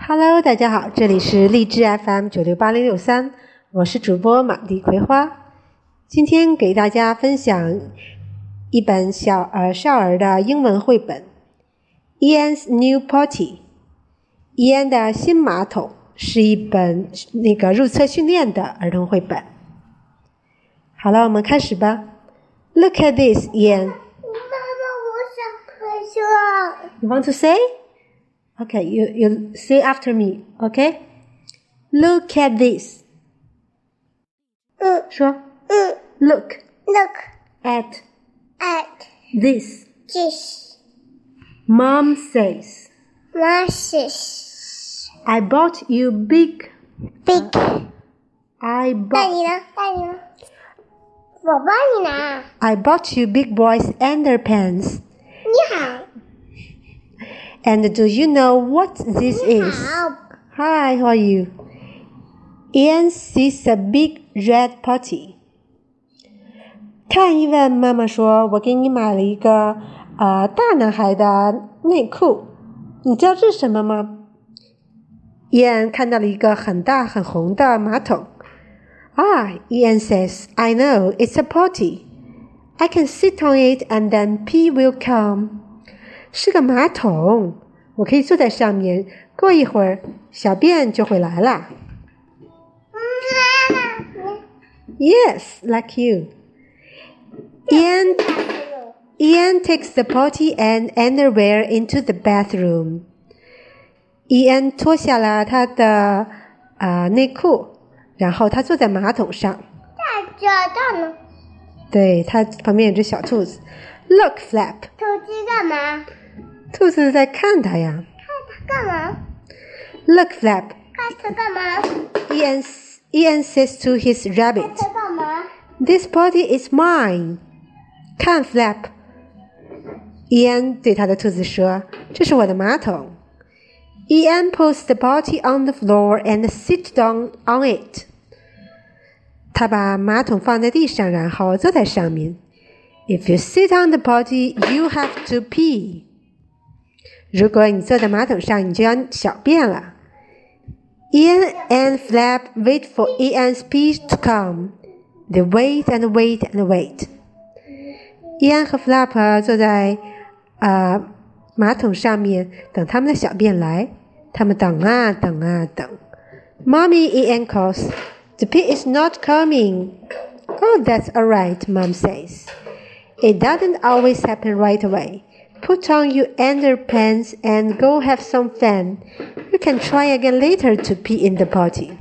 Hello，大家好，这里是荔枝 FM 九六八零六三，我是主播马蒂葵花。今天给大家分享一本小儿少儿的英文绘本《Ian's New Potty》。伊安的新马桶是一本那个入厕训练的儿童绘本。好了，我们开始吧。Look at this, Ian. 妈妈，我想说。You want to say? Okay, you you say after me. Okay. Look at this. 嗯说嗯 Look ，Look at at this. this. Mom says, Moses. "I bought you big. Big. I 大 bought 你呢？大你呢？我帮你拿。 I bought you big boys underpants. 你好， And do you know what this 你 is? 好。 Hi, how are you? Ian sees a big red potty. 看一问妈妈说：“我给你买了一个呃大男孩的内裤，你知道这是什么吗？”伊安看到了一个很大很红的马桶。Ah, Ian says, I know, it's a potty. I can sit on it and then pee will come. 是个马桶，我可以坐在上面，过一会儿小便就会来了。Yes, like you. Ian Ian takes the potty and underwear into the bathroom. Ian 脱下了他的呃内裤，然后他坐在马桶上。大家大呢？对他旁边有只小兔子。Look, Flap，手机干嘛？兔子在看他呀。看它干嘛？ Look, Flap，看它干嘛？ Ian Ian says to his 看 rabbit, 它干嘛？ "This potty is mine." 看 Flap，伊安对他的兔子说：“这是我的马桶。” Ian puts the potty on the floor and sit down on it. 他把马桶放在地上，然后坐在上面。 If you sit on the potty, you have to pee. 如果你坐在马桶上，你就要小便了。Ian and Flap wait for Ian's pee to come. They wait and wait and wait. 伊安和 Flap 坐在呃马桶上面等他们的小便来。他们等啊等啊等。Mommy Ian calls. The pee is not coming. Oh, that's all right, Mom says. It doesn't always happen right away. Put on your underpants and go have some fun. You can try again later to pee in the potty.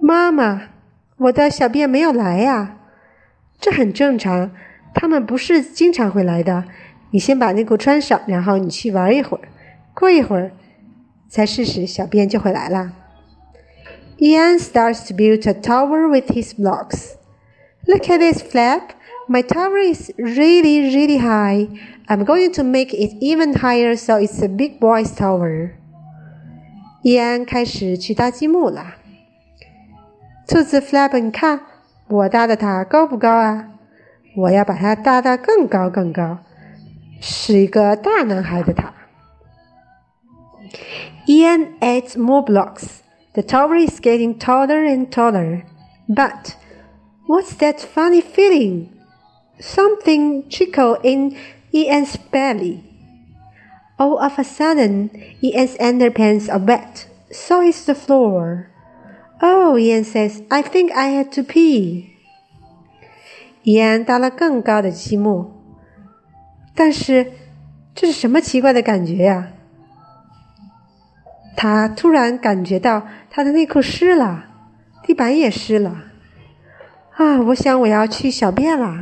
妈妈，我的小便没有来呀、这很正常，他们不是经常会来的。你先把内裤穿上，然后你去玩一会儿，过一会儿再试试，小便就会来了。Ian starts to build a tower with his blocks. Look at this flap. My tower is really, really high. I'm going to make it even higher so it's a big boy's tower. 伊安开始去搭积木了。兔子 Flap，你看我搭的塔高不高啊？我要把它搭得更高更高，是一个大男孩的塔。Ian adds more blocks. The tower is getting taller and taller. But what's that funny feeling? Something trickle in Ian's belly. All of a sudden, Ian's underpants are wet. So is the floor. Oh, Ian says, I think I had to pee. 伊安搭了更高的积木，但是这是什么奇怪的感觉呀？他突然感觉到他的内裤湿了，地板也湿了。啊，我想我要去小便了。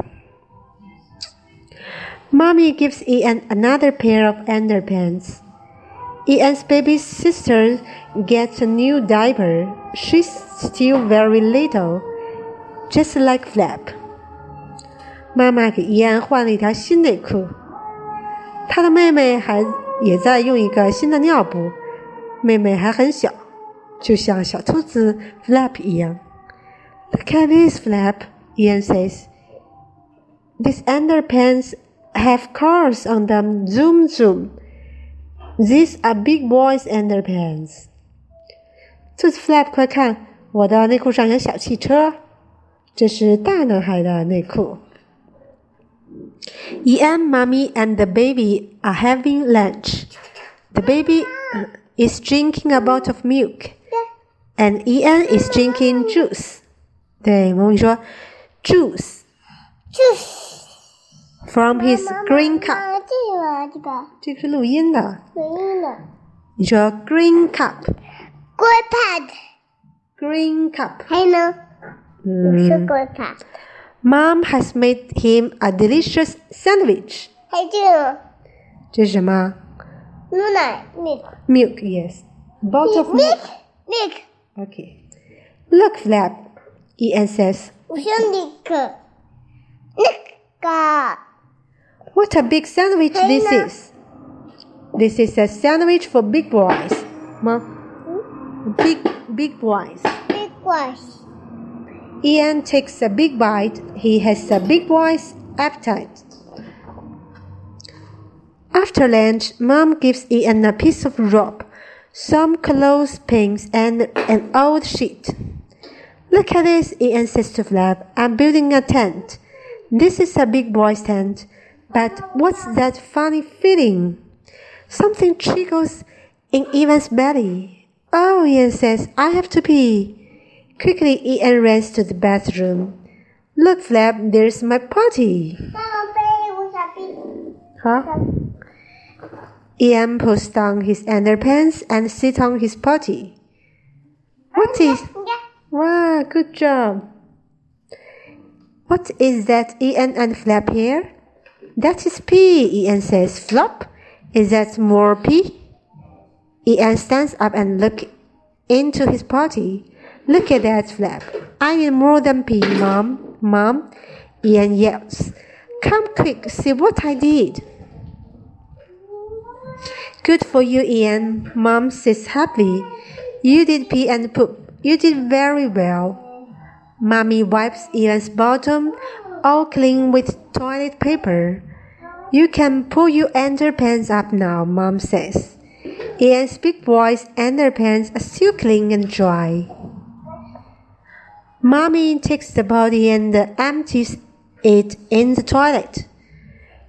Mommy gives Ian another pair of underpants. Ian's baby sister gets a new diaper. She's still very little, just like Flap. 妈妈给伊安换了一条新内裤，他的妹妹还也在用一个新的尿布，妹妹还很小，就像小兔子 Flap 一样。Look at this flap, Ian says. These underpants have cars on them. Zoom, zoom. These are big boys' underpants. 兔子 Flap，快看，我的内裤上有小汽车。这是大男孩的内裤。Ian, mommy, and the baby are having lunch. The baby is drinking a bottle of milk, and Ian is drinking juice. 对，母语说 juice 就是 from his green cup。啊，这个啊这个这个是录音的。有音的。你说 green cup, Grey pad， green cup。还有呢？不是嗯 grey pad， ，Mom has made him a delicious sandwich. 还有这个呢？这是什么牛奶 milk ？Milk, yes. Bottle of milk. milk milk， Okay. Look, Flap. Ian says, 我说那个那个 "What a big sandwich this is! This is a sandwich for big boys." 吗？Big big big boys. big boys. Ian takes a big bite. He has a big boy's appetite. After lunch, Mom gives Ian a piece of rope, some clothespins, and an old sheet. Look at this, Ian says to Flap. I'm building a tent. This is a big boy's tent. But what's that funny feeling? Something tickles in Ivan's belly. Oh, Ian says, I have to pee. Quickly, Ian runs to the bathroom. Look, Flap, there's my potty. Huh? Ian pulls down his underpants and sits on his potty. What is. Wow, good job. What is that Ian and Flap here? That is pee, Ian says. Flop, is that more pee? Ian stands up and look into his potty. Look at that, Flap. I need more than pee, Mom. Mom, Ian yells. Come quick, see what I did. Good for you, Ian. Mom says happily. You did pee and poop. You did very well. Mommy wipes Ian's bottom, all clean with toilet paper. You can pull your underpants up now, Mom says. Ian's big boy's underpants are still clean and dry. Mommy takes the body and empties it in the toilet.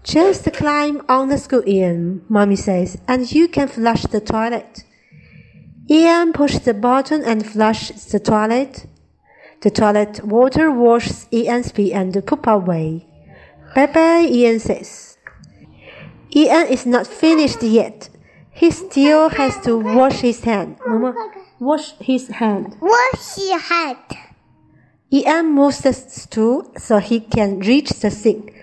Just climb on the school, Ian, Mommy says, and you can flush the toilet. Ian pushes the button and flushes the toilet. The toilet water washes Ian's pee and poop away. Bye bye, Ian says. Ian is not finished yet. He still has to wash his hand. Mama, wash his hand. 我喜欢。 Ian moves the stool so he can reach the sink.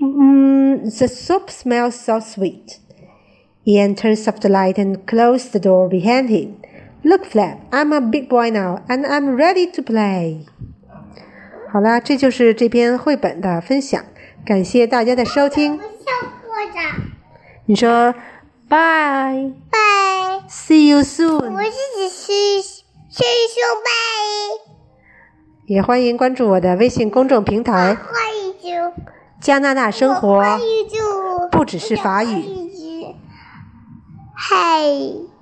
Mm, the soup smells so sweet. Ian turns off the light and closes the door behind him. Look, Flap, I'm a big boy now and I'm ready to play. 好啦，这就是这篇绘本的分享，感谢大家的收听我。想活着。 你说 bye bye see you soon。我自己 see see you soon bye。也欢迎关注我的微信公众平台。欢迎加拿大生活。欢迎不只是法语。嗨。